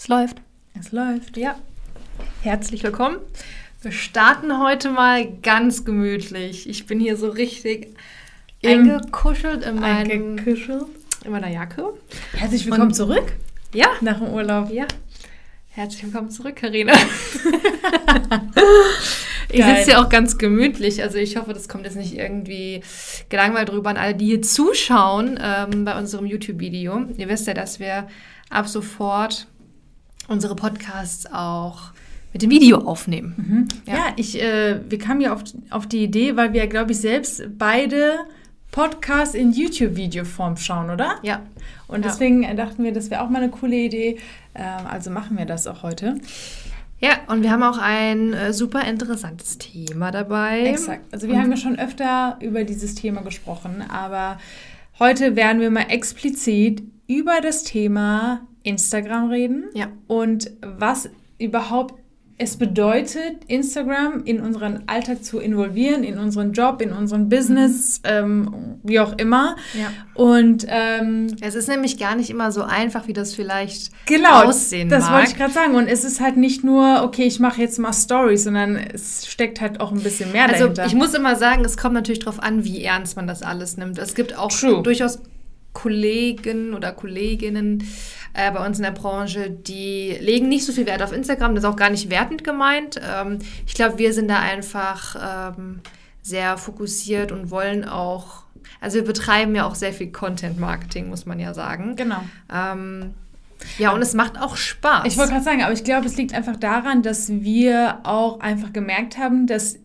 Es läuft. Es läuft. Ja. Herzlich willkommen. Wir starten heute mal ganz gemütlich. Ich bin hier so richtig Im- eingekuschelt in, meinem, Eingekuschelt. in meiner Jacke. Herzlich willkommen Und- zurück Ja. nach dem Urlaub. Ja. Herzlich willkommen zurück, Karina. ich sitze hier auch ganz gemütlich. Also ich hoffe, das kommt jetzt nicht irgendwie gelangweilt drüber an alle, die hier zuschauen ähm, bei unserem YouTube-Video. Ihr wisst ja, dass wir ab sofort unsere Podcasts auch mit dem Video aufnehmen. Ja, Ja. ich, äh, wir kamen ja auf, auf die Idee, weil wir, glaube ich, selbst beide Podcasts in YouTube-Videoform schauen, oder? Ja. Und deswegen äh, dachten wir, das wäre auch mal eine coole Idee. Ähm, also machen wir das auch heute. Ja, und wir haben auch ein äh, super interessantes Thema dabei. Exakt. Also wir haben ja schon öfter über dieses Thema gesprochen, aber heute werden wir mal explizit über das Thema Instagram reden Ja. und was überhaupt es bedeutet, Instagram in unseren Alltag zu involvieren, in unseren Job, in unseren Business, ähm, wie auch immer. Ja. Und ähm, Es ist nämlich gar nicht immer so einfach, wie das vielleicht genau, aussehen das mag. wollte ich gerade sagen. Und es ist halt nicht nur, okay, ich mache jetzt mal Stories, sondern es steckt halt auch ein bisschen mehr Also dahinter. ich muss immer sagen, es kommt natürlich darauf an, wie ernst man das alles nimmt. Es gibt auch True. durchaus Kollegen oder Kolleginnen äh, bei uns in der Branche, die legen nicht so viel Wert auf Instagram. Das ist auch gar nicht wertend gemeint. Ähm, ich glaube, wir sind da einfach ähm, sehr fokussiert und wollen auch, also wir betreiben ja auch sehr viel Content-Marketing, muss man ja sagen. genau. Ähm, ja, und es macht auch Spaß. Ich wollte gerade sagen, aber ich glaube, es liegt einfach daran, dass wir auch einfach gemerkt haben, dass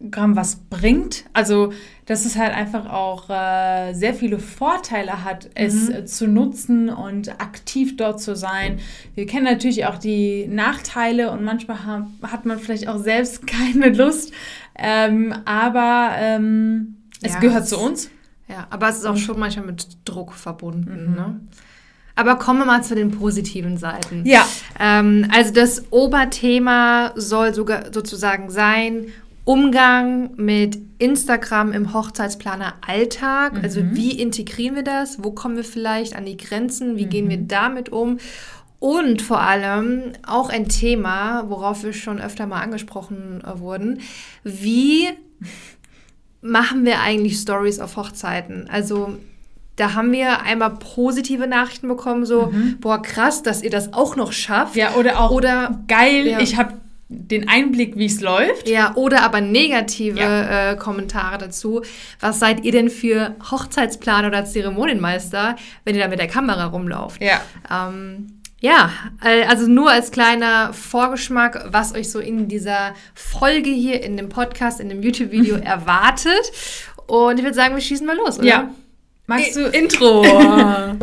Instagram was bringt. Also, dass es halt einfach auch äh, sehr viele Vorteile hat, es äh, zu nutzen und aktiv dort zu sein. Wir kennen natürlich auch die Nachteile und manchmal ha hat man vielleicht auch selbst keine Lust. Ähm, aber ähm, es Ja, gehört es- zu uns. Ja, aber es ist auch schon manchmal mit Druck verbunden. Ne? Aber kommen wir mal zu den positiven Seiten. Ja. Ähm, also das Oberthema soll sogar sozusagen sein, Umgang mit Instagram im Hochzeitsplaner Alltag. Also wie integrieren wir das? Wo kommen wir vielleicht an die Grenzen? Wie gehen wir damit um? Und vor allem auch ein Thema, worauf wir schon öfter mal angesprochen äh, wurden. Wie machen wir eigentlich Stories auf Hochzeiten? Also da haben wir einmal positive Nachrichten bekommen, so, boah, krass, dass ihr das auch noch schafft. Ja, oder auch Oder geil, Ja. ich habe den Einblick, wie es läuft. Ja, oder aber negative Ja. äh, Kommentare dazu. Was seid ihr denn für Hochzeitsplaner oder Zeremonienmeister, wenn ihr da mit der Kamera rumlauft? Ja. Ähm, ja, äh, also nur als kleiner Vorgeschmack, was euch so in dieser Folge hier, in dem Podcast, in dem YouTube-Video erwartet. Und ich würde sagen, wir schießen mal los, oder? Ja. Magst du. Intro.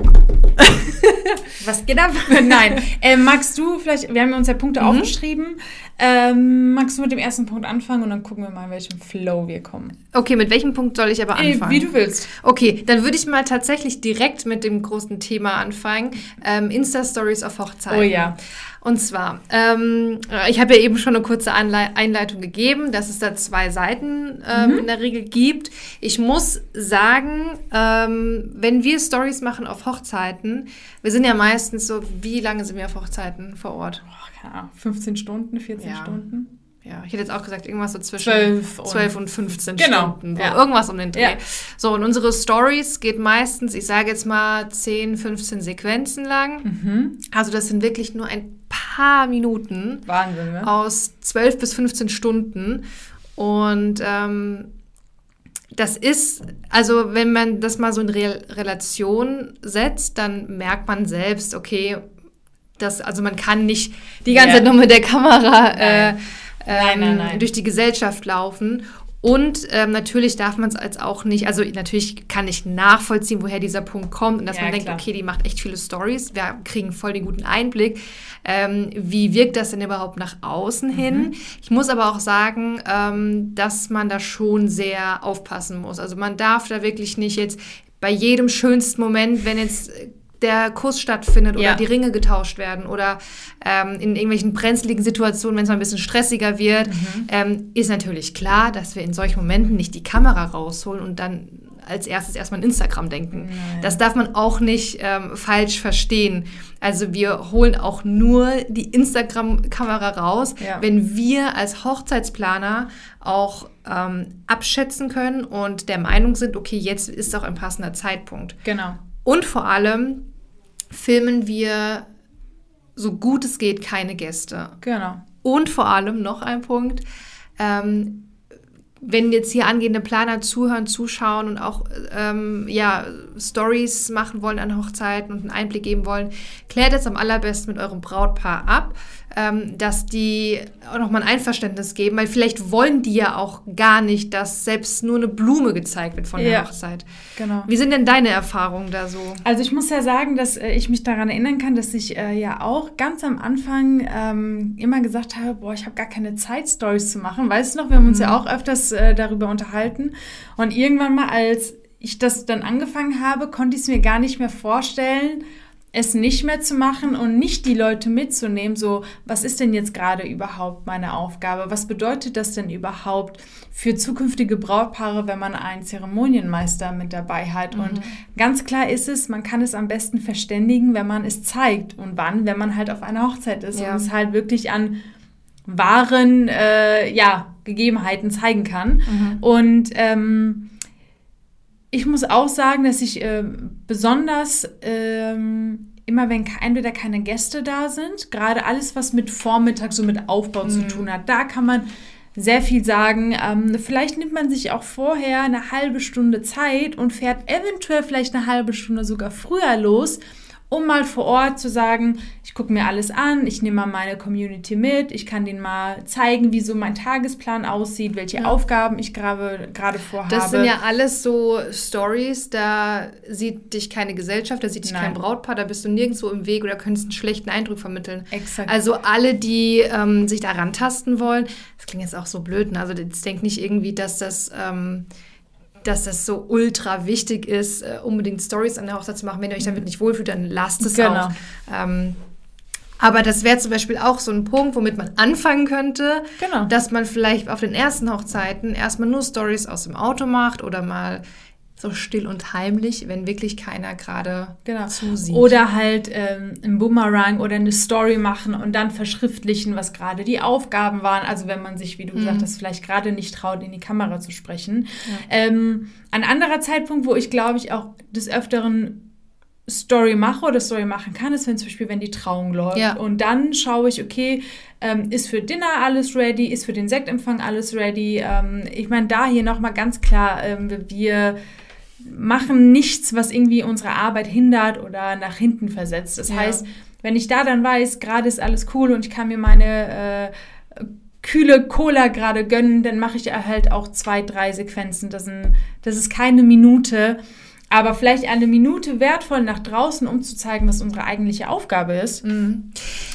was geht ab? Nein. Äh, magst du vielleicht, wir haben uns ja Punkte aufgeschrieben. Ähm, magst du mit dem ersten Punkt anfangen und dann gucken wir mal, in welchem Flow wir kommen? Okay, mit welchem Punkt soll ich aber Äh, anfangen? wie du willst. Okay, dann würde ich mal tatsächlich direkt mit dem großen Thema anfangen. Ähm, Insta-Stories auf Hochzeiten. Oh ja. Und zwar, ähm, ich habe ja eben schon eine kurze Anlei Einleitung gegeben, dass es da zwei Seiten ähm, Mhm. in der Regel gibt. Ich muss sagen, ähm, wenn wir Stories machen auf Hochzeiten, wir sind ja meistens so, wie lange sind wir auf Hochzeiten vor Ort? Keine Ahnung, 15 Stunden, 14 Ja. Stunden. Ja, ich hätte jetzt auch gesagt, irgendwas so zwischen 12 und- 12 und 15 Genau, Stunden. So, ja. Irgendwas um den Dreh. Ja. So, und unsere Stories geht meistens, ich sage jetzt mal 10, 15 Sequenzen lang. Mhm. Also das sind wirklich nur ein paar Minuten Wahnsinn, ne? aus 12 bis 15 Stunden. Und ähm, das ist, also wenn man das mal so in Re Relation setzt, dann merkt man selbst, okay, das, also man kann nicht die ganze Ja. Zeit nur mit der Kamera äh, ähm, Nein, nein, nein. durch die Gesellschaft laufen. Und ähm, natürlich darf man es als auch nicht, also natürlich kann ich nachvollziehen, woher dieser Punkt kommt und dass Ja, man denkt, klar. okay, die macht echt viele Stories, wir kriegen voll den guten Einblick. Ähm, wie wirkt das denn überhaupt nach außen Mhm. hin? Ich muss aber auch sagen, ähm, dass man da schon sehr aufpassen muss. Also man darf da wirklich nicht jetzt bei jedem schönsten Moment, wenn jetzt der Kuss stattfindet oder Ja. die Ringe getauscht werden oder ähm, in irgendwelchen brenzligen Situationen, wenn es mal ein bisschen stressiger wird, Mhm. ähm, ist natürlich klar, dass wir in solchen Momenten nicht die Kamera rausholen und dann als erstes erstmal an Instagram denken. Nein. Das darf man auch nicht ähm, falsch verstehen. Also wir holen auch nur die Instagram-Kamera raus, ja. wenn wir als Hochzeitsplaner auch ähm, abschätzen können und der Meinung sind, okay, jetzt ist auch ein passender Zeitpunkt. Genau. Und vor allem filmen wir so gut es geht keine Gäste. Genau. Und vor allem noch ein Punkt, ähm, wenn jetzt hier angehende Planer zuhören, zuschauen und auch ähm, ja, Stories machen wollen an Hochzeiten und einen Einblick geben wollen, klärt es am allerbesten mit eurem Brautpaar ab ähm, dass die auch nochmal ein Einverständnis geben, weil vielleicht wollen die ja auch gar nicht, dass selbst nur eine Blume gezeigt wird von der ja, Hochzeit. Genau. Wie sind denn deine Erfahrungen da so? Also ich muss ja sagen, dass äh, ich mich daran erinnern kann, dass ich äh, ja auch ganz am Anfang ähm, immer gesagt habe, boah, ich habe gar keine Zeit, Stories zu machen. Weißt du noch, wir haben uns mhm. ja auch öfters äh, darüber unterhalten. Und irgendwann mal, als ich das dann angefangen habe, konnte ich es mir gar nicht mehr vorstellen, es nicht mehr zu machen und nicht die Leute mitzunehmen, so, was ist denn jetzt gerade überhaupt meine Aufgabe? Was bedeutet das denn überhaupt für zukünftige Brautpaare, wenn man einen Zeremonienmeister mit dabei hat? Mhm. Und ganz klar ist es, man kann es am besten verständigen, wenn man es zeigt. Und wann? Wenn man halt auf einer Hochzeit ist ja. und es halt wirklich an wahren, äh, ja, Gegebenheiten zeigen kann. Mhm. Und, ähm, ich muss auch sagen, dass ich äh, besonders ähm, immer, wenn entweder keine Gäste da sind, gerade alles, was mit Vormittag, so mit Aufbau mhm. zu tun hat, da kann man sehr viel sagen. Ähm, vielleicht nimmt man sich auch vorher eine halbe Stunde Zeit und fährt eventuell vielleicht eine halbe Stunde sogar früher los, um mal vor Ort zu sagen, ich gucke mir alles an, ich nehme mal meine Community mit, ich kann denen mal zeigen, wie so mein Tagesplan aussieht, welche ja. Aufgaben ich gerade vorhabe. Das sind ja alles so Stories, da sieht dich keine Gesellschaft, da sieht dich Nein. kein Brautpaar, da bist du nirgendwo im Weg oder könntest einen schlechten Eindruck vermitteln. Exakt. Also alle, die ähm, sich daran tasten wollen, das klingt jetzt auch so blöd, ne? also jetzt denk nicht irgendwie, dass das... Ähm, dass das so ultra wichtig ist, äh, unbedingt Stories an der Hochzeit zu machen. Wenn ihr euch damit nicht wohlfühlt, dann lasst es genau. auch. Ähm, aber das wäre zum Beispiel auch so ein Punkt, womit man anfangen könnte, genau. dass man vielleicht auf den ersten Hochzeiten erstmal nur Stories aus dem Auto macht oder mal so still und heimlich, wenn wirklich keiner gerade genau. zusieht. Oder halt ähm, ein Boomerang oder eine Story machen und dann verschriftlichen, was gerade die Aufgaben waren. Also wenn man sich, wie du mhm. gesagt hast, vielleicht gerade nicht traut, in die Kamera zu sprechen. Ja. Ähm, ein anderer Zeitpunkt, wo ich glaube ich auch des Öfteren Story mache oder Story machen kann, ist, wenn zum Beispiel, wenn die Trauung läuft. Ja. Und dann schaue ich, okay, ähm, ist für Dinner alles ready, ist für den Sektempfang alles ready. Ähm, ich meine, da hier nochmal ganz klar, ähm, wir machen nichts, was irgendwie unsere Arbeit hindert oder nach hinten versetzt. Das ja. heißt, wenn ich da dann weiß, gerade ist alles cool und ich kann mir meine äh, kühle Cola gerade gönnen, dann mache ich halt auch zwei, drei Sequenzen. Das, sind, das ist keine Minute, aber vielleicht eine Minute wertvoll nach draußen, um zu zeigen, was unsere eigentliche Aufgabe ist. Mhm.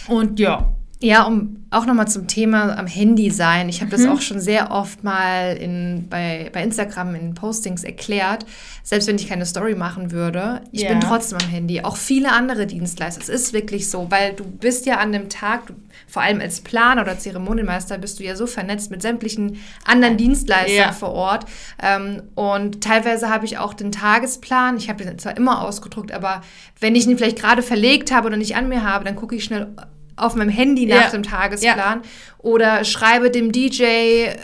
Und ja. Ja, um auch nochmal zum Thema am Handy sein. Ich habe mhm. das auch schon sehr oft mal in, bei, bei Instagram in Postings erklärt. Selbst wenn ich keine Story machen würde, ich ja. bin trotzdem am Handy. Auch viele andere Dienstleister. Es ist wirklich so, weil du bist ja an dem Tag, du, vor allem als Planer oder Zeremonienmeister, bist du ja so vernetzt mit sämtlichen anderen Dienstleistern ja. vor Ort. Ähm, und teilweise habe ich auch den Tagesplan. Ich habe den zwar immer ausgedruckt, aber wenn ich ihn vielleicht gerade verlegt habe oder nicht an mir habe, dann gucke ich schnell auf meinem Handy nach ja. dem Tagesplan ja. oder schreibe dem DJ äh,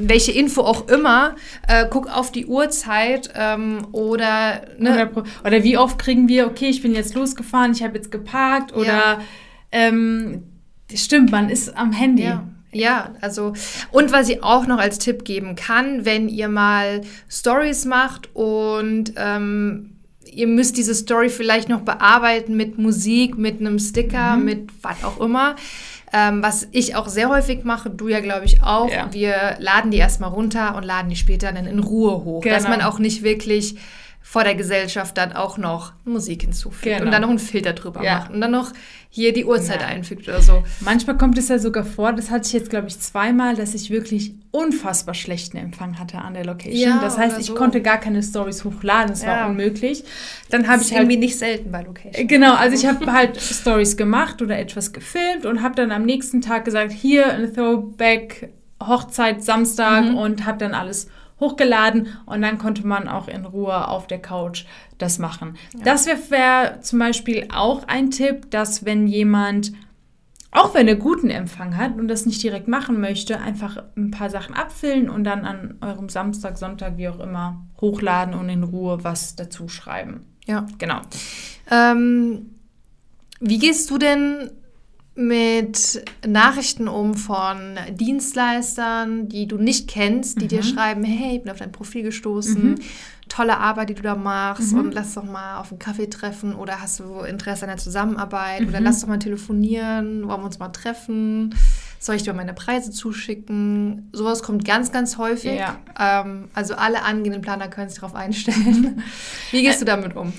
welche Info auch immer, äh, guck auf die Uhrzeit ähm, oder, ne? oder oder wie oft kriegen wir, okay, ich bin jetzt losgefahren, ich habe jetzt geparkt oder ja. ähm, stimmt, man ist am Handy. Ja. Ja, also und was ich auch noch als Tipp geben kann, wenn ihr mal Stories macht und ähm, ihr müsst diese Story vielleicht noch bearbeiten mit Musik, mit einem Sticker, mhm. mit was auch immer. Ähm, was ich auch sehr häufig mache, du ja, glaube ich, auch. Ja. Wir laden die erstmal runter und laden die später dann in Ruhe hoch. Genau. Dass man auch nicht wirklich vor der Gesellschaft dann auch noch Musik hinzufügt genau. und dann noch einen Filter drüber ja. macht und dann noch hier die Uhrzeit ja. einfügt oder so. Manchmal kommt es ja sogar vor, das hatte ich jetzt, glaube ich, zweimal, dass ich wirklich unfassbar schlechten Empfang hatte an der Location. Ja, das heißt, ich so. konnte gar keine Stories hochladen, das war unmöglich. Dann habe ich halt, irgendwie nicht selten bei Location. Genau, also ich habe halt Stories gemacht oder etwas gefilmt und habe dann am nächsten Tag gesagt, hier ein Throwback Hochzeit Samstag mhm. und habe dann alles hochgeladen und dann konnte man auch in Ruhe auf der Couch das machen. Ja. Das wäre wär zum Beispiel auch ein Tipp, dass wenn jemand auch wenn er guten Empfang hat und das nicht direkt machen möchte, einfach ein paar Sachen abfüllen und dann an eurem Samstag, Sonntag, wie auch immer, hochladen und in Ruhe was dazu schreiben. Ja, genau. Ähm, wie gehst du denn mit Nachrichten um von Dienstleistern, die du nicht kennst, die mhm. dir schreiben, hey, ich bin auf dein Profil gestoßen, mhm. tolle Arbeit, die du da machst mhm. und lass doch mal auf einen Kaffee treffen oder hast du Interesse an der Zusammenarbeit oder mhm. lass doch mal telefonieren, wollen wir uns mal treffen, soll ich dir meine Preise zuschicken? Sowas kommt ganz, ganz häufig. Ja. Ähm, also alle angehenden Planer können sich darauf einstellen. Wie gehst du damit um?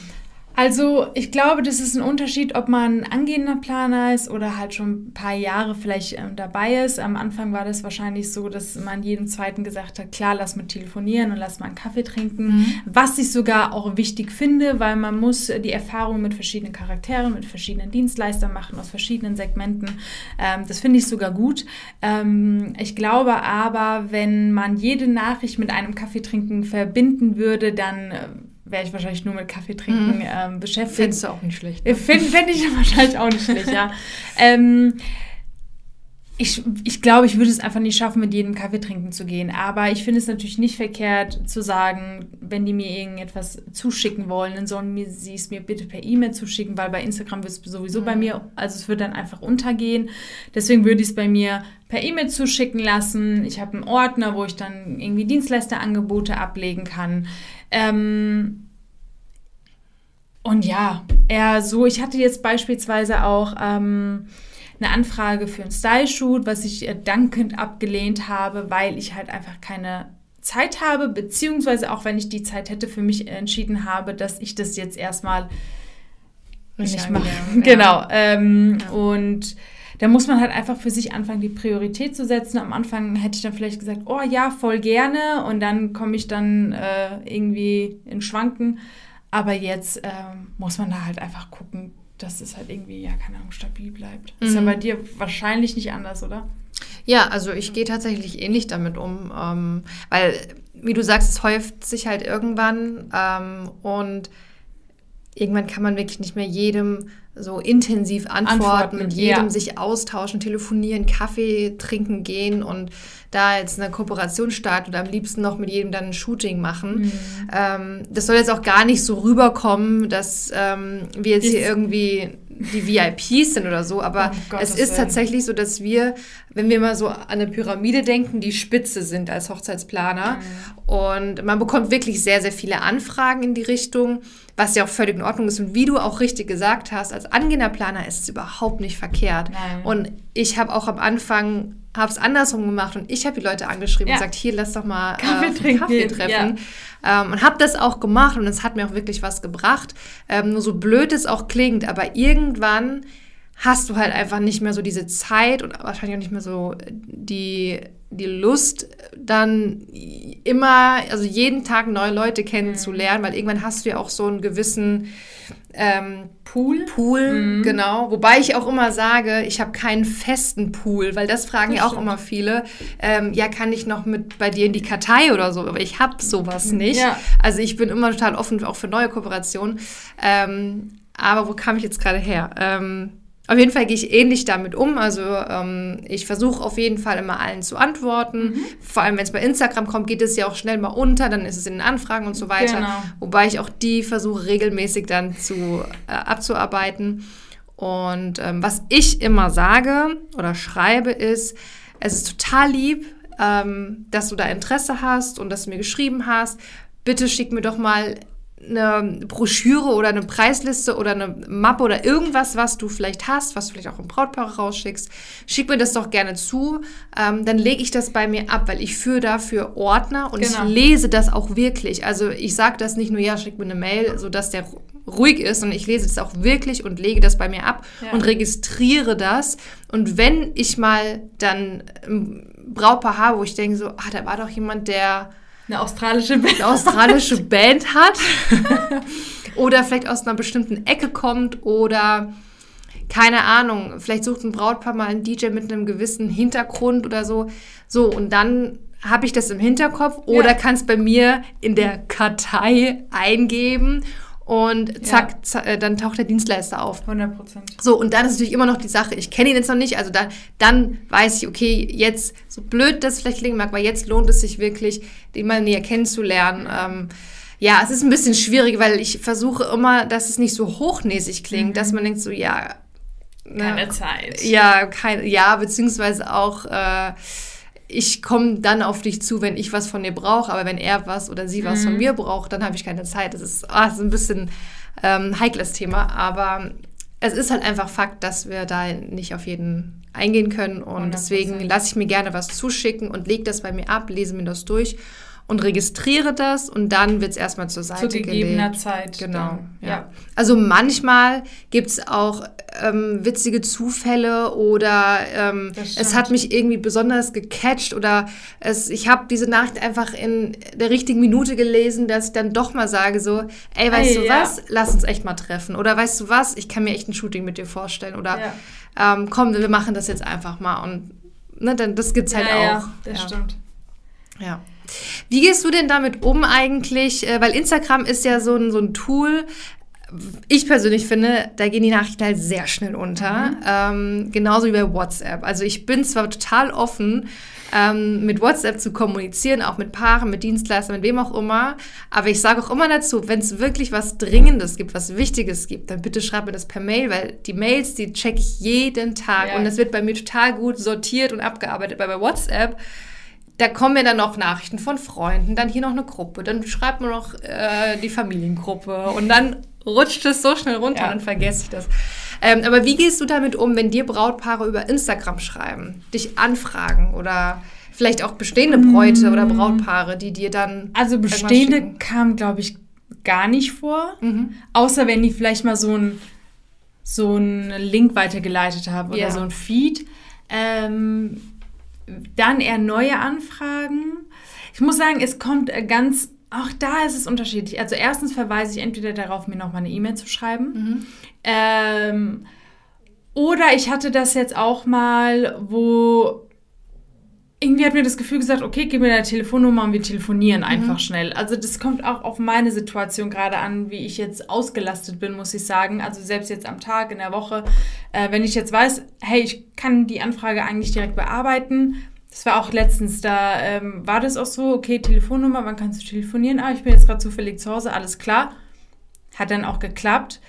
Also ich glaube, das ist ein Unterschied, ob man angehender Planer ist oder halt schon ein paar Jahre vielleicht ähm, dabei ist. Am Anfang war das wahrscheinlich so, dass man jedem Zweiten gesagt hat, klar, lass mal telefonieren und lass mal einen Kaffee trinken. Mhm. Was ich sogar auch wichtig finde, weil man muss die Erfahrung mit verschiedenen Charakteren, mit verschiedenen Dienstleistern machen, aus verschiedenen Segmenten. Ähm, das finde ich sogar gut. Ähm, ich glaube aber, wenn man jede Nachricht mit einem Kaffee trinken verbinden würde, dann äh, wäre ich wahrscheinlich nur mit Kaffee trinken mhm. ähm, beschäftigt. Findest du auch nicht schlecht. Ne? Finde find ich wahrscheinlich auch nicht schlecht, ja. Ähm, ich, ich glaube, ich würde es einfach nicht schaffen, mit jedem Kaffee trinken zu gehen. Aber ich finde es natürlich nicht verkehrt zu sagen, wenn die mir irgendetwas zuschicken wollen, dann sollen sie es mir bitte per E-Mail zuschicken, weil bei Instagram wird es sowieso mhm. bei mir, also es wird dann einfach untergehen. Deswegen würde ich es bei mir per E-Mail zuschicken lassen. Ich habe einen Ordner, wo ich dann irgendwie Dienstleisterangebote ablegen kann. Ähm, und ja, eher so, ich hatte jetzt beispielsweise auch ähm, eine Anfrage für einen Style-Shoot, was ich äh, dankend abgelehnt habe, weil ich halt einfach keine Zeit habe, beziehungsweise auch wenn ich die Zeit hätte, für mich entschieden habe, dass ich das jetzt erstmal nicht, nicht mache. Ja. Genau. Ähm, ja. Und da muss man halt einfach für sich anfangen, die Priorität zu setzen. Am Anfang hätte ich dann vielleicht gesagt, oh ja, voll gerne. Und dann komme ich dann äh, irgendwie in Schwanken. Aber jetzt äh, muss man da halt einfach gucken, dass es halt irgendwie, ja, keine Ahnung, stabil bleibt. Mhm. Ist ja mhm. bei dir wahrscheinlich nicht anders, oder? Ja, also ich gehe tatsächlich ähnlich damit um, ähm, weil, wie du sagst, es häuft sich halt irgendwann ähm, und irgendwann kann man wirklich nicht mehr jedem so intensiv antworten, antworten mit jedem ja. sich austauschen, telefonieren, Kaffee trinken gehen und da jetzt eine Kooperation starten oder am liebsten noch mit jedem dann ein Shooting machen. Mhm. Ähm, das soll jetzt auch gar nicht so rüberkommen, dass ähm, wir jetzt hier irgendwie die VIPs sind oder so, aber oh, es ist tatsächlich so, dass wir, wenn wir mal so an eine Pyramide denken, die Spitze sind als Hochzeitsplaner. Mhm. Und man bekommt wirklich sehr, sehr viele Anfragen in die Richtung, was ja auch völlig in Ordnung ist. Und wie du auch richtig gesagt hast, als angehender Planer ist es überhaupt nicht verkehrt. Nein. Und ich habe auch am Anfang habe es andersrum gemacht und ich habe die Leute angeschrieben ja. und gesagt, hier, lass doch mal Kaffee, äh, Kaffee treffen. Ja. Ähm, und habe das auch gemacht und es hat mir auch wirklich was gebracht. Ähm, nur so blöd es auch klingt, aber irgendwann hast du halt einfach nicht mehr so diese Zeit und wahrscheinlich auch nicht mehr so die, die Lust, dann immer, also jeden Tag neue Leute kennenzulernen, mhm. weil irgendwann hast du ja auch so einen gewissen ähm, Pool. Pool, mhm. genau. Wobei ich auch immer sage, ich habe keinen festen Pool, weil das fragen das ja auch stimmt. immer viele. Ähm, ja, kann ich noch mit bei dir in die Kartei oder so? Aber ich habe sowas mhm. nicht. Ja. Also ich bin immer total offen auch für neue Kooperationen. Ähm, aber wo kam ich jetzt gerade her? Ähm, auf jeden Fall gehe ich ähnlich damit um. Also ähm, ich versuche auf jeden Fall immer allen zu antworten. Mhm. Vor allem, wenn es bei Instagram kommt, geht es ja auch schnell mal unter, dann ist es in den Anfragen und so weiter. Genau. Wobei ich auch die versuche regelmäßig dann zu äh, abzuarbeiten. Und ähm, was ich immer sage oder schreibe ist, es ist total lieb, ähm, dass du da Interesse hast und dass du mir geschrieben hast. Bitte schick mir doch mal eine Broschüre oder eine Preisliste oder eine Mappe oder irgendwas, was du vielleicht hast, was du vielleicht auch im Brautpaar rausschickst, schick mir das doch gerne zu. Ähm, dann lege ich das bei mir ab, weil ich führe dafür Ordner und genau. ich lese das auch wirklich. Also ich sage das nicht nur, ja, schick mir eine Mail, sodass der ruhig ist, sondern ich lese das auch wirklich und lege das bei mir ab ja. und registriere das. Und wenn ich mal dann ein Brautpaar habe, wo ich denke so, ah, da war doch jemand, der eine australische Band, eine australische Band hat oder vielleicht aus einer bestimmten Ecke kommt oder keine Ahnung, vielleicht sucht ein Brautpaar mal einen DJ mit einem gewissen Hintergrund oder so. So, und dann habe ich das im Hinterkopf oder ja. kann es bei mir in der Kartei eingeben und zack, ja. zack, äh, dann taucht der Dienstleister auf. 100 Prozent. So, und dann ist natürlich immer noch die Sache, ich kenne ihn jetzt noch nicht, also dann, dann weiß ich, okay, jetzt, so blöd das vielleicht klingen mag, aber jetzt lohnt es sich wirklich, den mal näher kennenzulernen. Ähm, ja, es ist ein bisschen schwierig, weil ich versuche immer, dass es nicht so hochnäsig klingt, mhm. dass man denkt so, ja. Ne, keine Zeit. Ja, kein, ja, beziehungsweise auch, äh, ich komme dann auf dich zu, wenn ich was von dir brauche, aber wenn er was oder sie was mhm. von mir braucht, dann habe ich keine Zeit. Das ist, ah, das ist ein bisschen ähm, heikles Thema, aber es ist halt einfach Fakt, dass wir da nicht auf jeden eingehen können und 100%. deswegen lasse ich mir gerne was zuschicken und lege das bei mir ab, lese mir das durch und registriere das und dann wird es erstmal zur Seite gelegt. Zu gegebener gelegt. Zeit. Genau. Ja. ja. Also manchmal gibt es auch ähm, witzige Zufälle oder ähm, es hat mich irgendwie besonders gecatcht oder es, ich habe diese Nachricht einfach in der richtigen Minute gelesen, dass ich dann doch mal sage so, ey, weißt hey, du ja. was, lass uns echt mal treffen. Oder weißt du was, ich kann mir echt ein Shooting mit dir vorstellen. Oder ja. ähm, komm, wir machen das jetzt einfach mal. Und ne, dann, das gibt's halt auch. Ja, das stimmt. Ja. Wie gehst du denn damit um eigentlich? Äh, weil Instagram ist ja so ein, so ein Tool, ich persönlich finde, da gehen die Nachrichten halt sehr schnell unter. Mhm. Ähm, genauso wie bei WhatsApp. Also ich bin zwar total offen, ähm, mit WhatsApp zu kommunizieren, auch mit Paaren, mit Dienstleistern, mit wem auch immer. Aber ich sage auch immer dazu, wenn es wirklich was Dringendes gibt, was Wichtiges gibt, dann bitte schreib mir das per Mail, weil die Mails, die check ich jeden Tag ja. und das wird bei mir total gut sortiert und abgearbeitet. Weil bei WhatsApp da kommen mir dann noch Nachrichten von Freunden, dann hier noch eine Gruppe, dann schreibt man noch äh, die Familiengruppe und dann rutscht es so schnell runter, ja. dann vergesse ich das. Ähm, aber wie gehst du damit um, wenn dir Brautpaare über Instagram schreiben, dich anfragen oder vielleicht auch bestehende Bräute mm. oder Brautpaare, die dir dann. Also bestehende kam, glaube ich, gar nicht vor, mhm. außer wenn die vielleicht mal so ein so einen Link weitergeleitet haben oder ja. so ein Feed. Ähm, dann eher neue Anfragen. Ich muss sagen, es kommt äh, ganz, auch da ist es unterschiedlich. Also erstens verweise ich entweder darauf, mir nochmal eine E-Mail zu schreiben. Mhm. Ähm, oder ich hatte das jetzt auch mal, wo irgendwie hat mir das Gefühl gesagt, okay, gib mir deine Telefonnummer und wir telefonieren mhm. einfach schnell. Also das kommt auch auf meine Situation gerade an, wie ich jetzt ausgelastet bin, muss ich sagen. Also selbst jetzt am Tag, in der Woche, äh, wenn ich jetzt weiß, hey, ich kann die Anfrage eigentlich direkt bearbeiten. Das war auch letztens, da ähm, war das auch so, okay, Telefonnummer, wann kannst du telefonieren? Ah, ich bin jetzt gerade zufällig zu Hause, alles klar. Hat dann auch geklappt.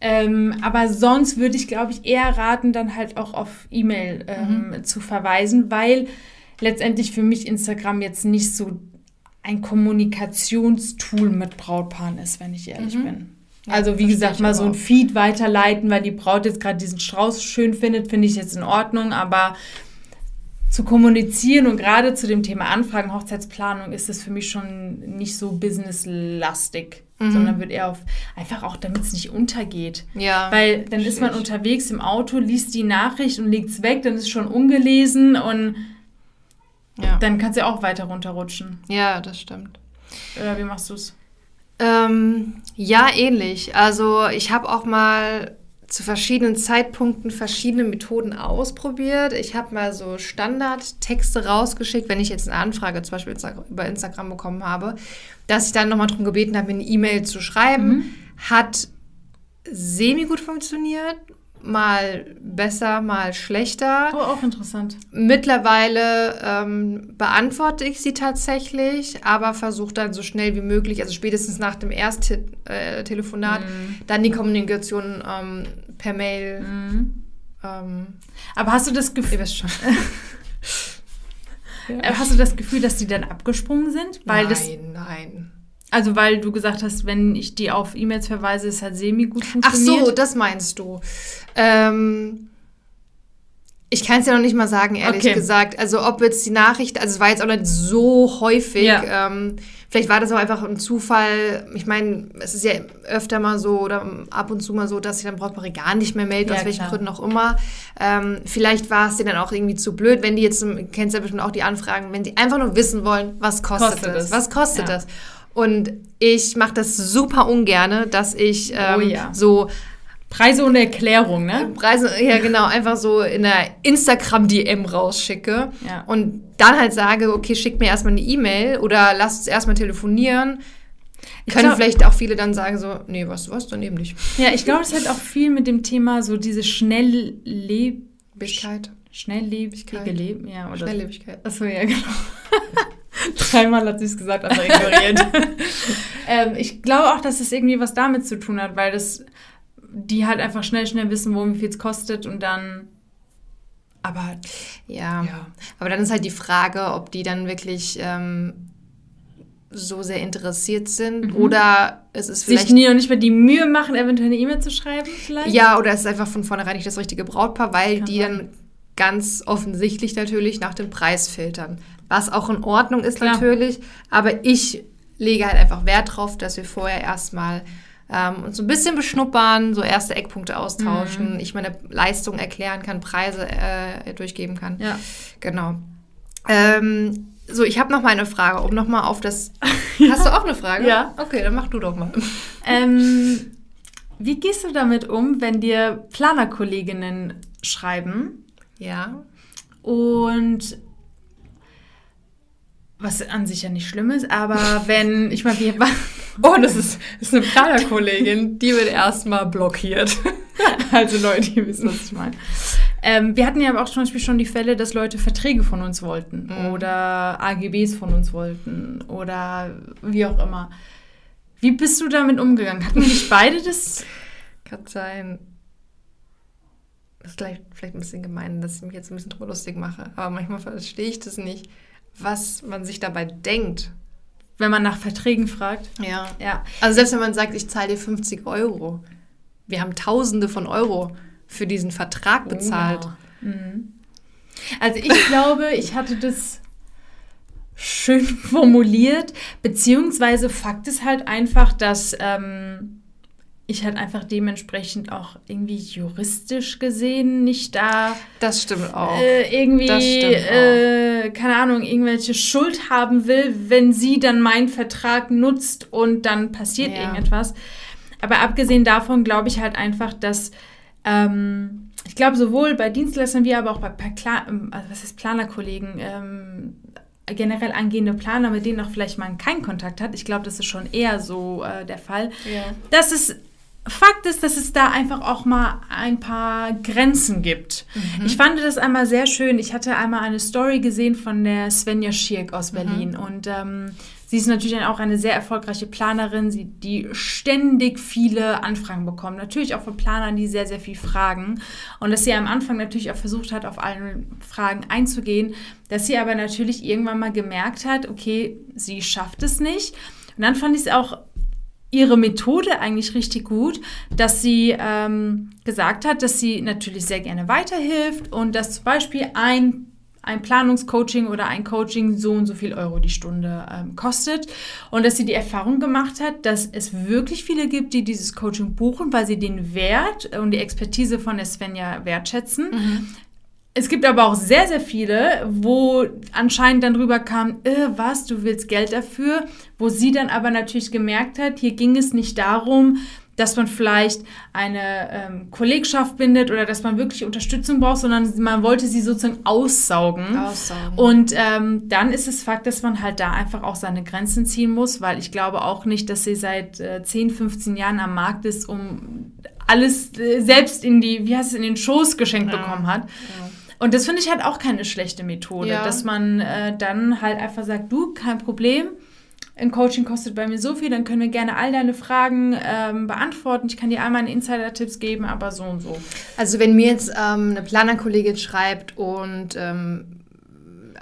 Ähm, aber sonst würde ich, glaube ich, eher raten, dann halt auch auf E-Mail ähm, mhm. zu verweisen, weil letztendlich für mich Instagram jetzt nicht so ein Kommunikationstool mit Brautpaaren ist, wenn ich ehrlich mhm. bin. Ja, also wie gesagt, mal so ein Feed weiterleiten, weil die Braut jetzt gerade diesen Strauß schön findet, finde ich jetzt in Ordnung, aber zu kommunizieren und gerade zu dem Thema Anfragen, Hochzeitsplanung ist das für mich schon nicht so businesslastig, mhm. sondern wird eher auf einfach auch, damit es nicht untergeht. Ja. Weil dann ist man unterwegs im Auto, liest die Nachricht und legt es weg, dann ist es schon ungelesen und ja. Dann kannst du auch weiter runterrutschen. Ja, das stimmt. Oder wie machst du es? Ähm, ja, ähnlich. Also ich habe auch mal zu verschiedenen Zeitpunkten verschiedene Methoden ausprobiert. Ich habe mal so Standardtexte rausgeschickt, wenn ich jetzt eine Anfrage zum Beispiel über Instagram bekommen habe, dass ich dann nochmal darum gebeten habe, eine E-Mail zu schreiben. Mhm. Hat semi gut funktioniert mal besser, mal schlechter. Oh, auch interessant. Mittlerweile ähm, beantworte ich sie tatsächlich, aber versuche dann so schnell wie möglich, also spätestens nach dem Ersttelefonat, äh, mm. dann die Kommunikation ähm, per Mail. Mm. Ähm, aber hast du das Gefühl, ihr wisst schon. ja. Hast du das Gefühl, dass die dann abgesprungen sind? Weil nein, nein. Also weil du gesagt hast, wenn ich die auf E-Mails verweise, ist halt semi gut funktioniert. Ach so, das meinst du. Ähm, ich kann es ja noch nicht mal sagen, ehrlich okay. gesagt. Also ob jetzt die Nachricht, also es war jetzt auch nicht so häufig. Ja. Ähm, vielleicht war das auch einfach ein Zufall. Ich meine, es ist ja öfter mal so oder ab und zu mal so, dass sich dann Brautpaare gar nicht mehr melden, ja, aus welchen klar. Gründen auch immer. Ähm, vielleicht war es denen dann auch irgendwie zu blöd, wenn die jetzt, kennst du ja bestimmt auch die Anfragen, wenn die einfach nur wissen wollen, was kostet, kostet es? Was kostet ja. das? Und ich mache das super ungerne, dass ich oh ähm, oh ja. so Preise und Erklärung, ne? Preise, ja genau, einfach so in der Instagram-DM rausschicke Ja. und dann halt sage, okay, schick mir erstmal eine E-Mail oder lass uns erstmal telefonieren. Können glaub- vielleicht auch viele dann sagen so, nee, was, was, dann eben nicht. Ja, ich glaube, es hat auch viel mit dem Thema so diese Schnellleb... Bigkeit, Schnelllebigkeit. Leben, ja, oder Schnelllebigkeit. Achso, ja, genau. Dreimal hat sie es gesagt, aber ignoriert. ähm, ich glaube auch, dass es irgendwie was damit zu tun hat, weil das die halt einfach schnell, schnell wissen, wo wie viel es kostet und dann. Aber Ja. ja. aber dann ist halt die Frage, ob die dann wirklich ähm, so sehr interessiert sind oder es ist Sich vielleicht... nie noch nicht mal die Mühe machen, eventuell eine E-Mail zu schreiben, vielleicht? Ja, oder es ist einfach von vornherein nicht das richtige Brautpaar, weil Kann die sein. dann ganz offensichtlich natürlich nach dem Preis filtern. Was auch in Ordnung ist Klar. natürlich, aber ich lege halt einfach Wert drauf, dass wir vorher erstmal ähm, uns so ein bisschen beschnuppern, so erste Eckpunkte Mhm. austauschen, ich meine Leistung erklären kann, Preise äh, durchgeben kann. Ja. Genau. Ähm, so, ich habe noch mal eine Frage, um noch mal auf das... Hast du auch eine Frage? Ja. Okay, dann mach du doch mal. Ähm, wie gehst du damit um, wenn dir Planerkolleginnen schreiben Ja. und was an sich ja nicht schlimm ist, aber wenn, ich meine, wir Oh, das ist, das ist eine Planerkollegin, die wird erstmal blockiert. Also Leute, ihr wisst, was ich meine. Ähm, wir hatten ja aber auch zum Beispiel schon die Fälle, dass Leute Verträge von uns wollten Mhm. oder AGBs von uns wollten oder wie auch immer. Wie bist du damit umgegangen? Hatten nicht beide das? Kann sein. Das ist gleich, vielleicht ein bisschen gemein, dass ich mich jetzt ein bisschen drüber lustig mache. Aber manchmal verstehe ich das nicht, was man sich dabei denkt. Wenn man nach Verträgen fragt. Ja. Ja. Also selbst wenn man sagt, ich zahle dir 50 Euro. Wir haben Tausende von Euro für diesen Vertrag bezahlt. Oh, ja. Mhm. Also ich glaube, ich hatte das schön formuliert, beziehungsweise Fakt ist halt einfach, dass ähm, ich halt einfach dementsprechend auch irgendwie juristisch gesehen nicht da Das stimmt auch. äh, irgendwie, stimmt auch. äh, keine Ahnung, irgendwelche Schuld haben will, wenn sie dann meinen Vertrag nutzt und dann passiert Ja. irgendetwas. Aber abgesehen davon glaube ich halt einfach, dass ähm, ich glaube, sowohl bei Dienstleistern wie aber auch bei, bei Kla ähm, also was heißt Planerkollegen, ähm, generell angehende Planer, mit denen auch vielleicht man keinen Kontakt hat, ich glaube, das ist schon eher so äh, der Fall, ja. dass es Fakt ist, dass es da einfach auch mal ein paar Grenzen gibt. Ich fand das einmal sehr schön. Ich hatte einmal eine Story gesehen von der Svenja Schirk aus Berlin und ähm, sie ist natürlich auch eine sehr erfolgreiche Planerin, sie, die ständig viele Anfragen bekommt. Natürlich auch von Planern, die sehr, sehr viel fragen. Und dass sie am Anfang natürlich auch versucht hat, auf alle Fragen einzugehen, dass sie aber natürlich irgendwann mal gemerkt hat, okay, sie schafft es nicht. Und dann fand ich es auch ihre Methode eigentlich richtig gut, dass sie ähm, gesagt hat, dass sie natürlich sehr gerne weiterhilft und dass zum Beispiel ein, ein Planungscoaching oder ein Coaching so und so viel Euro die Stunde ähm, kostet und dass sie die Erfahrung gemacht hat, dass es wirklich viele gibt, die dieses Coaching buchen, weil sie den Wert und die Expertise von der Svenja wertschätzen. Es gibt aber auch sehr, sehr viele, wo anscheinend dann rüber kam, äh, was, du willst Geld dafür, wo sie dann aber natürlich gemerkt hat, hier ging es nicht darum, dass man vielleicht eine ähm, Kollegschaft bindet oder dass man wirklich Unterstützung braucht, sondern man wollte sie sozusagen aussaugen. Aussaugen. Und ähm, dann ist es Fakt, dass man halt da einfach auch seine Grenzen ziehen muss, weil ich glaube auch nicht, dass sie seit äh, 10, 15 Jahren am Markt ist, um alles äh, selbst in die, wie heißt es, in den Schoß geschenkt Ja. bekommen hat. Und das finde ich halt auch keine schlechte Methode, Ja. dass man äh, dann halt einfach sagt, du, kein Problem, ein Coaching kostet bei mir so viel, dann können wir gerne all deine Fragen ähm, beantworten. Ich kann dir all meine Insider-Tipps geben, aber so und so. Also wenn mir jetzt ähm, eine Planerkollegin schreibt und ähm,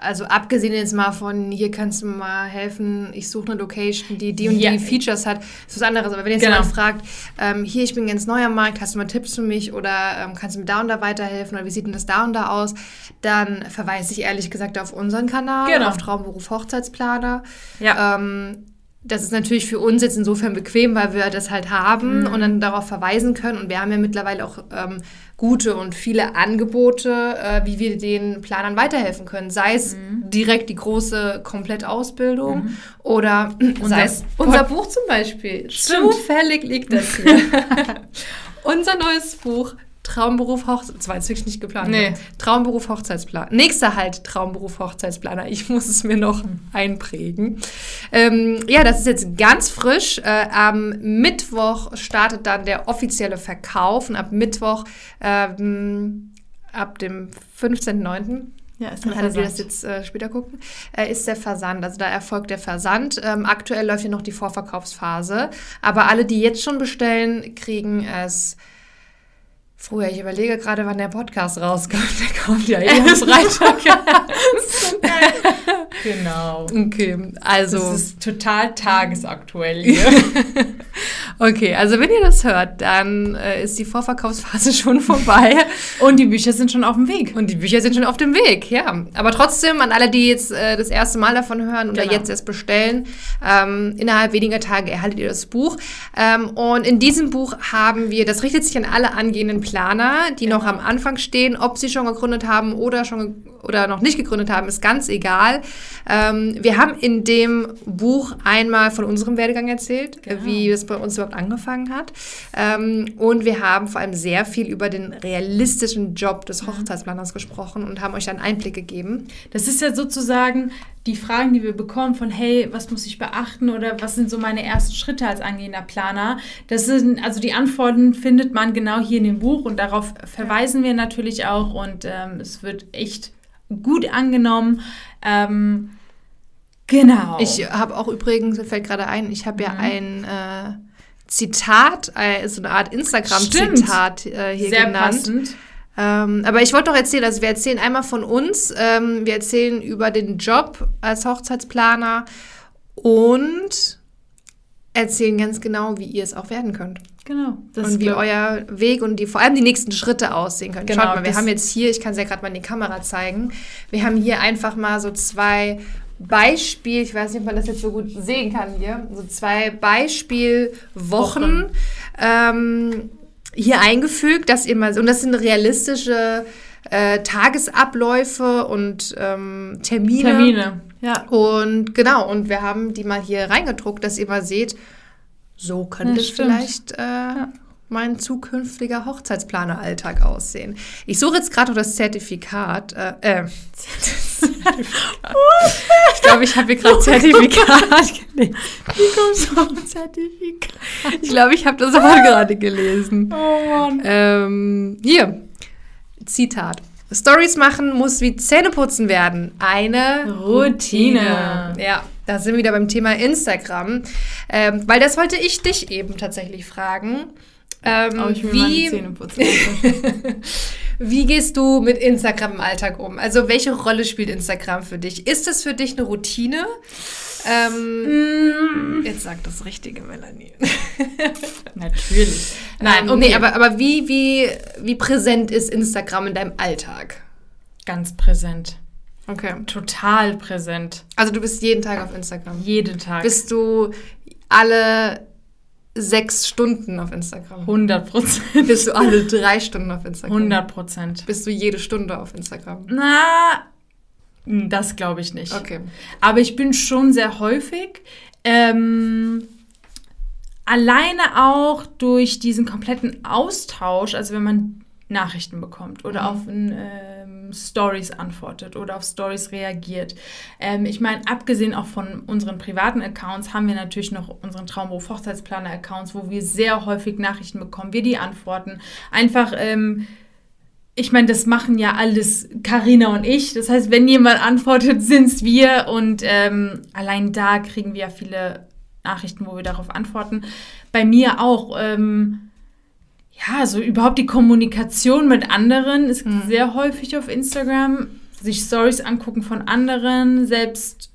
also abgesehen jetzt mal von hier kannst du mir mal helfen, ich suche eine Location, die die und Ja. die Features hat, ist was anderes. Aber wenn jetzt Genau. jemand fragt, ähm, hier ich bin ganz neu am Markt, hast du mal Tipps für mich oder ähm, kannst du mir da und da weiterhelfen oder wie sieht denn das da und da aus, dann verweise ich ehrlich gesagt auf unseren Kanal, Genau. auf Traumberuf Hochzeitsplaner. Ja. Ähm, das ist natürlich für uns jetzt insofern bequem, weil wir das halt haben Mhm. und dann darauf verweisen können. Und wir haben ja mittlerweile auch ähm, gute und viele Angebote, äh, wie wir den Planern weiterhelfen können. Sei es Mhm. direkt die große Komplettausbildung oder sei Unser es unser Buch zum Beispiel. Stimmt. Zufällig liegt das hier. Unser neues Buch Traumberuf Hochzeitsplaner. Das war jetzt wirklich nicht geplant. Nee. Ne? Traumberuf Hochzeitsplaner. Nächster halt Traumberuf Hochzeitsplaner. Ich muss es mir noch einprägen. Ähm, ja, das ist jetzt ganz frisch. Äh, am Mittwoch startet dann der offizielle Verkauf. Und ab Mittwoch, ähm, ab dem 15.09. Ja, ist Für alle, die das jetzt äh, später gucken, äh, ist der Versand. Also da erfolgt der Versand. Ähm, aktuell läuft hier noch die Vorverkaufsphase. Aber alle, die jetzt schon bestellen, kriegen es früher. Ich überlege gerade, wann der Podcast rauskommt. Der kommt ja eh am Freitag. Genau. okay, also. Das ist total tagesaktuell hier. okay, also wenn ihr das hört, dann äh, ist die Vorverkaufsphase schon vorbei. Und die Bücher sind schon auf dem Weg. Und die Bücher sind schon auf dem Weg, ja. Aber trotzdem, an alle, die jetzt äh, das erste Mal davon hören oder Genau. jetzt erst bestellen, ähm, innerhalb weniger Tage erhaltet ihr das Buch. Ähm, und in diesem Buch haben wir, das richtet sich an alle angehenden Planer, die noch am Anfang stehen, ob sie schon gegründet haben oder schon ge- oder noch nicht gegründet haben, ist ganz egal. Ähm, wir haben in dem Buch einmal von unserem Werdegang erzählt, Genau. wie es bei uns überhaupt angefangen hat. Ähm, und wir haben vor allem sehr viel über den realistischen Job des Hochzeitsplaners gesprochen und haben euch einen Einblick gegeben. Das ist ja sozusagen die Fragen, die wir bekommen von, hey, was muss ich beachten oder was sind so meine ersten Schritte als angehender Planer? Das sind, also die Antworten findet man genau hier in dem Buch und darauf verweisen wir natürlich auch und ähm, es wird echt gut angenommen. Ähm, genau. Ich habe auch übrigens, mir fällt gerade ein, ich habe ja ein äh, Zitat, äh, so eine Art Instagram-Zitat äh, hier sehr genannt. passend. Ähm, aber ich wollte noch erzählen, also wir erzählen einmal von uns, ähm, wir erzählen über den Job als Hochzeitsplaner und erzählen ganz genau, wie ihr es auch werden könnt. Genau. Das und wie euer Weg und die, vor allem die nächsten Schritte aussehen können. Genau, Schaut mal, wir haben jetzt hier, ich kann es ja gerade mal in die Kamera zeigen, wir haben hier einfach mal so zwei Beispiel, ich weiß nicht, ob man das jetzt so gut sehen kann hier, so zwei Beispielwochen ähm, hier eingefügt, dass ihr mal, und das sind realistische äh, Tagesabläufe und ähm, Termine. Termine. Ja. Und genau, und wir haben die mal hier reingedruckt, dass ihr mal seht, so könnte Ja, es vielleicht äh, mein zukünftiger Hochzeitsplaner-Alltag aussehen. Ich suche jetzt gerade noch das Zertifikat. Äh, äh, ich glaube, ich habe hier gerade Zertifikat gelesen. Wie kommst du auf Zertifikat? Ich glaube, ich habe das auch gerade gelesen. Oh Mann. Ähm, hier, Zitat. Stories machen muss wie Zähneputzen werden. Eine Routine. Ja, da sind wir wieder beim Thema Instagram. Ähm, weil das wollte ich dich eben tatsächlich fragen. Ähm, Oh, wie, wie gehst du mit Instagram im Alltag um? Also welche Rolle spielt Instagram für dich? Ist das für dich eine Routine? Ähm, jetzt sag das Richtige, Melanie. Natürlich. Nein, Ähm, nee, aber, aber wie, wie, wie präsent ist Instagram in deinem Alltag? ganz präsent. Okay. Total präsent. Also du bist jeden Tag auf Instagram. Jeden Tag. Bist du alle sechs Stunden auf Instagram? 100 Prozent. Bist du alle drei Stunden auf Instagram? 100 Prozent. Bist du jede Stunde auf Instagram? Na, das glaube ich nicht. Okay. Aber ich bin schon sehr häufig. Ähm, alleine auch durch diesen kompletten Austausch, also wenn man Nachrichten bekommt oder Mhm. auf ein, ähm, Stories antwortet oder auf Stories reagiert. Ähm, ich meine, abgesehen auch von unseren privaten Accounts haben wir natürlich noch unseren Traumberuf Hochzeitsplaner Accounts, wo wir sehr häufig Nachrichten bekommen, wir die antworten. Einfach ähm, ich meine, das machen ja alles Karina und ich. Das heißt, wenn jemand antwortet, sind es wir. Und ähm, allein da kriegen wir ja viele Nachrichten, wo wir darauf antworten. Bei mir auch. Ähm, ja, so überhaupt die Kommunikation mit anderen ist sehr häufig auf Instagram. Sich Stories angucken von anderen, selbst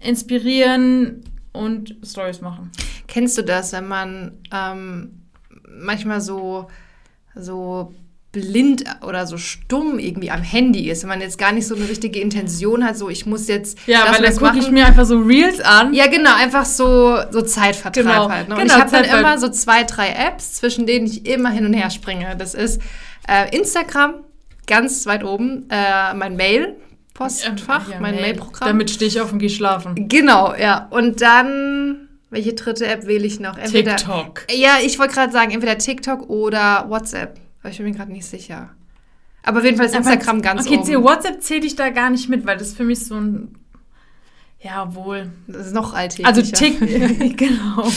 inspirieren und Stories machen. Kennst du das, wenn man ähm, manchmal so, so blind oder so stumm irgendwie am Handy ist, wenn man jetzt gar nicht so eine richtige Intention hat, so ich muss jetzt Ja, das weil und dann das gucke ich mir einfach so Reels an. Ja, genau, einfach so, so Zeitvertreib Genau, halt. Ne? Und genau, ich habe dann immer so zwei, drei Apps, zwischen denen ich immer hin und her springe. Das ist äh, Instagram, ganz weit oben, äh, mein Mail-Postfach, Ja, mein Mail. Mail-Programm. Damit stehe ich auf und gehe schlafen. Genau, ja. Und dann, Welche dritte App wähle ich noch? Entweder, TikTok. Ja, ich wollte gerade sagen, entweder TikTok oder WhatsApp. Aber ich bin mir gerade nicht sicher. Aber auf jeden Fall ist Instagram ganz okay, oben. Okay, WhatsApp zähle ich da gar nicht mit, weil das für mich so ein. Ja, wohl. Das ist noch alltäglicher. Also TikTok, genau.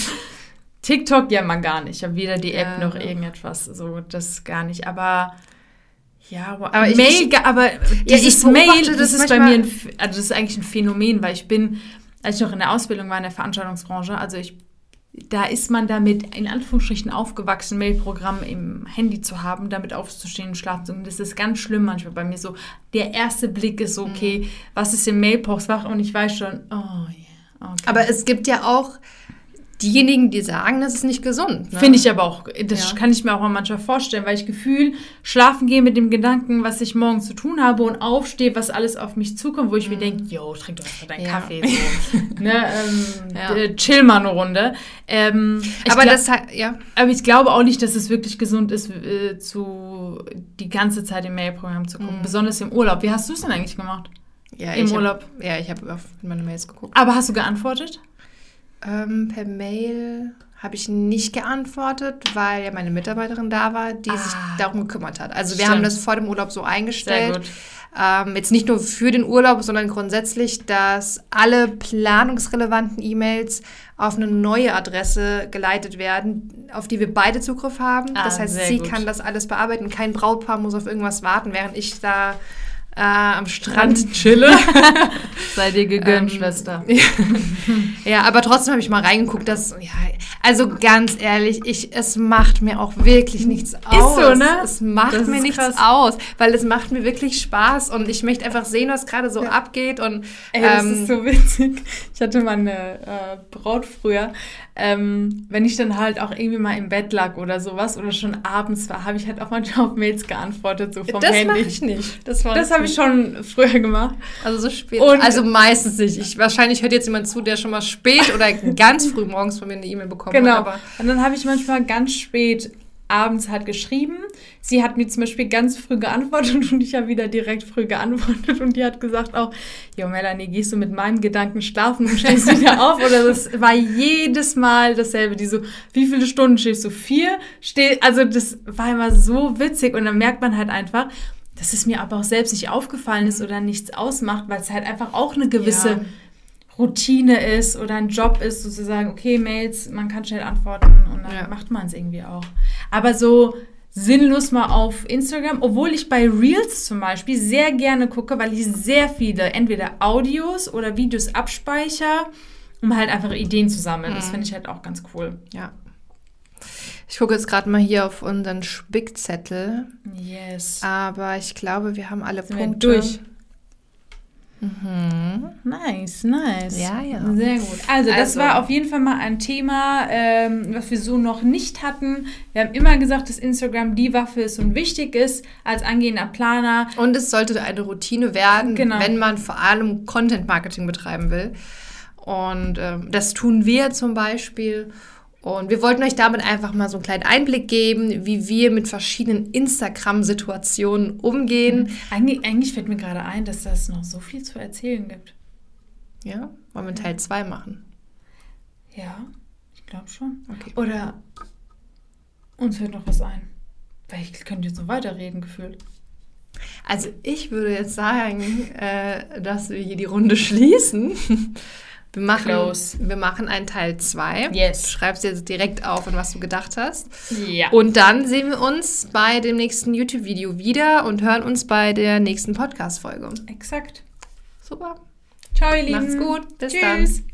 TikTok ja mal gar nicht. Ich habe weder die App Ja, noch doch. irgendetwas. So, das gar nicht. Aber ja, wa- Aber ich- Mail, aber Ja, dieses ich beobachte Mail, das, das ist bei mir, ein, also das ist eigentlich ein Phänomen, weil ich bin, als ich noch in der Ausbildung war in der Veranstaltungsbranche, also ich, da ist man damit in Anführungsstrichen aufgewachsen, Mailprogramm im Handy zu haben, damit aufzustehen und schlafen zu gehen. Das ist ganz schlimm manchmal bei mir so. Der erste Blick ist so, okay, was ist im Mailpostfach? Und ich weiß schon, oh ja, okay. Aber es gibt ja auch diejenigen, die sagen, das ist nicht gesund. Ne? Finde ich aber auch, das Ja. kann ich mir auch mal manchmal vorstellen, weil ich Gefühl schlafen gehe mit dem Gedanken, was ich morgen zu tun habe und aufstehe, was alles auf mich zukommt, wo ich mir denke, yo, trink doch erstmal deinen Mhm. Ja. Kaffee. So. ne, ähm, Ja. chill mal eine Runde. Ähm, Aber gla- das ja. aber ich glaube auch nicht, dass es wirklich gesund ist, äh, zu die ganze Zeit im Mailprogramm zu gucken, besonders im Urlaub. Wie hast du es denn eigentlich gemacht? ja Im Urlaub. Hab, ja, ich habe auf meine Mails geguckt. Aber hast du geantwortet? Ähm, per Mail habe ich nicht geantwortet, weil ja meine Mitarbeiterin da war, die sich Ah. darum gekümmert hat. Also wir Stimmt. haben das vor dem Urlaub so eingestellt. Ähm, jetzt nicht nur für den Urlaub, sondern grundsätzlich, dass alle planungsrelevanten E-Mails auf eine neue Adresse geleitet werden, auf die wir beide Zugriff haben. Ah, das heißt, sie gut. kann das alles bearbeiten. Kein Brautpaar muss auf irgendwas warten, während ich da äh, am Strand chille. Sei dir gegönnt, Ähm, Schwester. Ja, aber trotzdem habe ich mal reingeguckt, dass, ja, also ganz ehrlich, ich, es macht mir auch wirklich nichts aus. so, ne? Es macht Das mir ist nichts krass. aus, weil es macht mir wirklich Spaß und ich möchte einfach sehen, was gerade so abgeht und Ey, das ähm, ist so witzig. Ich hatte mal eine äh, Braut früher. Ähm, wenn ich dann halt auch irgendwie mal im Bett lag oder sowas oder schon abends war, habe ich halt auch manchmal auf Mails geantwortet, so vom das mache Handy. ich nicht. Das, Das habe ich schon früher gemacht. Also so spät. Und- also meistens nicht. Ich, wahrscheinlich hört jetzt jemand zu, der schon mal spät oder ganz früh morgens von mir eine E-Mail bekommen Genau. hat. Aber Und dann habe ich manchmal ganz spät abends halt geschrieben. Sie hat mir zum Beispiel ganz früh geantwortet und ich habe wieder direkt früh geantwortet und die hat gesagt auch, Jo Melanie, gehst du mit meinem Gedanken schlafen und stehst wieder auf? Oder das war jedes Mal dasselbe. Die so, wie viele Stunden stehst du? Vier? Steh, also das war immer so witzig und dann merkt man halt einfach, dass es mir aber auch selbst nicht aufgefallen ist oder nichts ausmacht, weil es halt einfach auch eine gewisse Ja. Routine ist oder ein Job ist, sozusagen, okay, Mails, man kann schnell antworten und dann Ja. macht man es irgendwie auch. Aber so sinnlos mal auf Instagram, obwohl ich bei Reels zum Beispiel sehr gerne gucke, weil ich sehr viele entweder Audios oder Videos abspeichere, um halt einfach Ideen zu sammeln. Das finde ich halt auch ganz cool. ja. Ich gucke jetzt gerade mal hier auf unseren Spickzettel, Yes. aber ich glaube, wir haben alle Sind wir Punkte. durch? Nice, nice. Ja, ja. Sehr gut. Also, das Also- war auf jeden Fall mal ein Thema, ähm, was wir so noch nicht hatten. Wir haben immer gesagt, dass Instagram die Waffe ist und wichtig ist als angehender Planer. Und es sollte eine Routine werden, Genau. wenn man vor allem Content Marketing betreiben will. Und ähm, das tun wir zum Beispiel. Und wir wollten euch damit einfach mal so einen kleinen Einblick geben, wie wir mit verschiedenen Instagram-Situationen umgehen. Eigentlich, eigentlich fällt mir gerade ein, dass das noch so viel zu erzählen gibt. Ja, wollen wir Teil 2 machen? Ja, ich glaube schon. Okay. Oder uns fällt noch was ein. Weil ich könnte jetzt so weiterreden, gefühlt. Also ich würde jetzt sagen, äh, dass wir hier die Runde schließen. Wir machen, Close. wir machen einen Teil 2. Yes. Schreibst jetzt direkt auf, an was du gedacht hast. Ja. Und dann sehen wir uns bei dem nächsten YouTube-Video wieder und hören uns bei der nächsten Podcast-Folge. Exakt. Super. Ciao, ihr Lieben. Macht's gut. Bis Tschüss. dann.